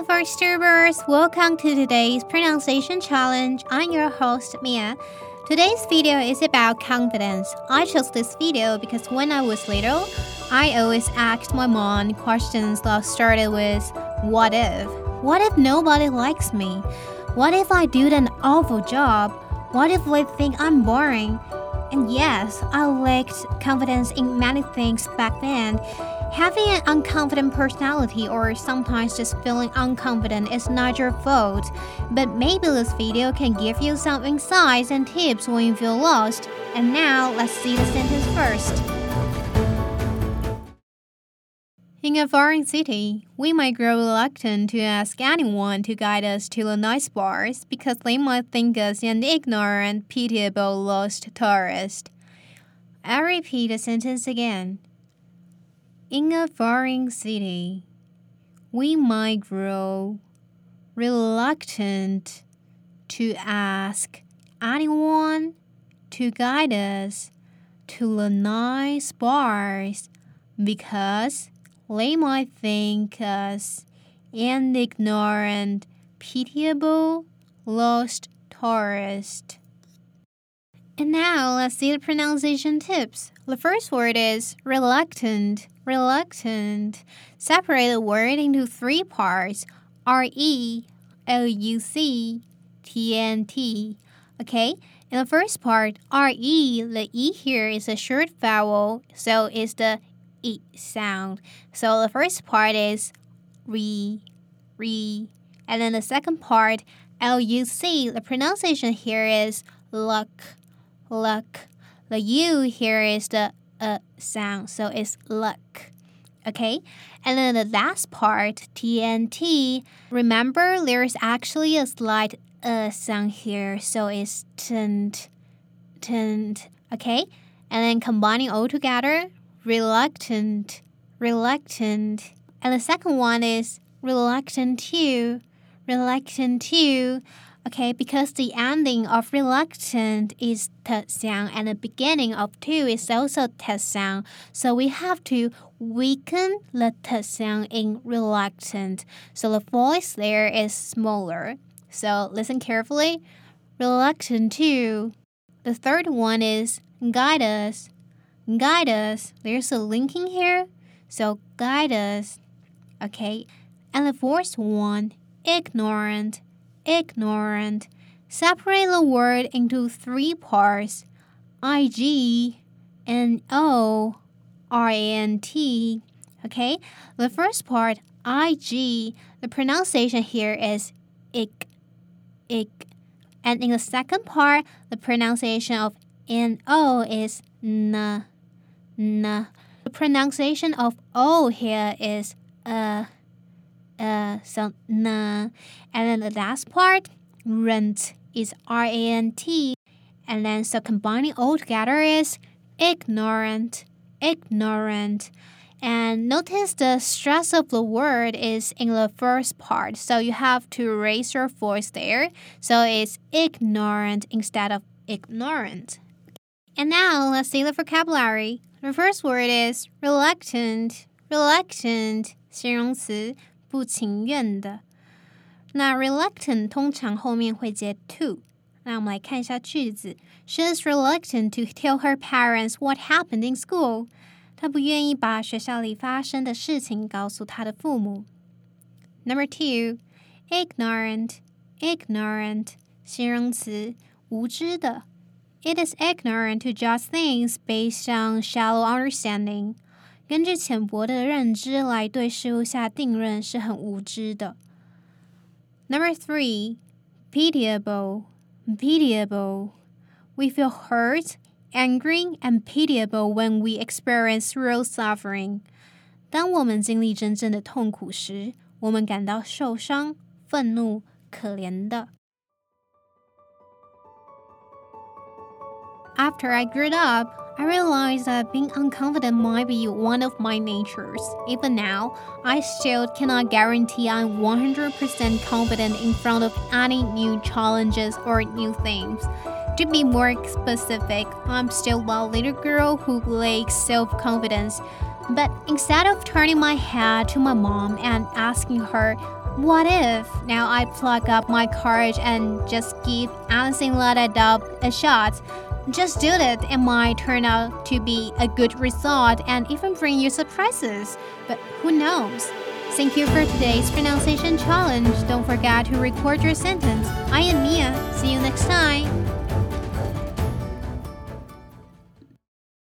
Hello, VoiceTubers! Welcome to today's Pronunciation Challenge. I'm your host, Mia. Today's video is about confidence. I chose this video because when I was little, I always asked my mom questions that started with, What if? What if nobody likes me? What if I do an awful job? What if they think I'm boring? And yes, I lacked confidence in many things back then. Having an unconfident personality or sometimes just feeling unconfident is not your fault, but maybe this video can give you some insights and tips when you feel lost. And now, let's see the sentence first. In a foreign city, we might grow reluctant to ask anyone to guide us to the nice bars because they might think us an ignorant, pitiable, lost tourist. I repeat the sentence again. In a foreign city, we might grow reluctant to ask anyone to guide us to the nice bars because they might think us an ignorant, pitiable, lost tourist. And now let's see the pronunciation tips. The first word is reluctant. Reluctant. Separate the word into three parts R E L U C T N T. Okay? In the first part, R E, the E here is a short vowel, so it's the E sound. So the first part is re, re. And then the second part, L U C, the pronunciation here is luck luck. The U here is the uh sound, so it's luck. Okay? And then the last part, TNT, remember there's actually a slight uh sound here, so it's tent, tent. Okay? And then combining all together, reluctant, reluctant. And the second one is reluctant to, reluctant to. Okay, because the ending of reluctant is t sound and the beginning of two is also t sound, so we have to weaken the t sound in reluctant. So the voice there is smaller. So listen carefully. Reluctant two. The third one is guide us. Guide us. There's a linking here, so guide us. Okay, and the fourth one, ignorant ignorant. Separate the word into three parts I G and O R A N T. Okay, the first part, I G, the pronunciation here is ik, ik. And in the second part, the pronunciation of N O is n, n. The pronunciation of O here is uh uh, so n. And then the last part, rent, is R A N T. And then so combining all together is ignorant, ignorant. And notice the stress of the word is in the first part, so you have to raise your voice there. So it's ignorant instead of ignorant. And now let's see the vocabulary. The first word is reluctant, reluctant, 形容词 不情愿的。那 reluctant 通常后面会接 to。那我们来看一下句子：She is reluctant to tell her parents what happened in school。她不愿意把学校里发生的事情告诉她的父母。Number two, ignorant, ignorant 形容词，无知的。It is ignorant to judge things based on shallow understanding. 根据浅薄的认知来对事物下定论是很无知的。Number three, pitiable, pitiable. We feel hurt, angry, and pitiable when we experience real suffering. 当我们经历真正的痛苦时，我们感到受伤、愤怒、可怜的。After I grew up, I realized that being unconfident might be one of my natures. Even now, I still cannot guarantee I'm 100% confident in front of any new challenges or new things. To be more specific, I'm still a little girl who lacks self confidence. But instead of turning my head to my mom and asking her, what if now I plug up my courage and just give anything let it up a shot? Just do it, it might turn out to be a good result and even bring you surprises. But who knows? Thank you for today's pronunciation challenge. Don't forget to record your sentence. I am Mia. See you next time.